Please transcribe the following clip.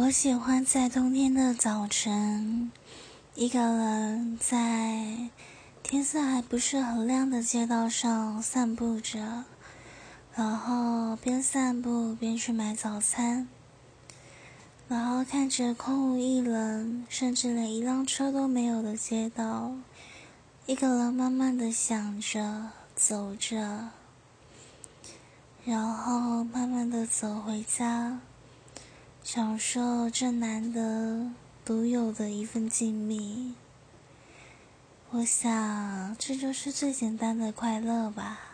我喜欢在冬天的早晨，一个人在天色还不是很亮的街道上散步着，然后边散步边去买早餐，然后看着空无一人，甚至连一辆车都没有的街道，一个人慢慢的想着，走着，然后慢慢的走回家。享受这难得独有的一份静谧，我想这就是最简单的快乐吧。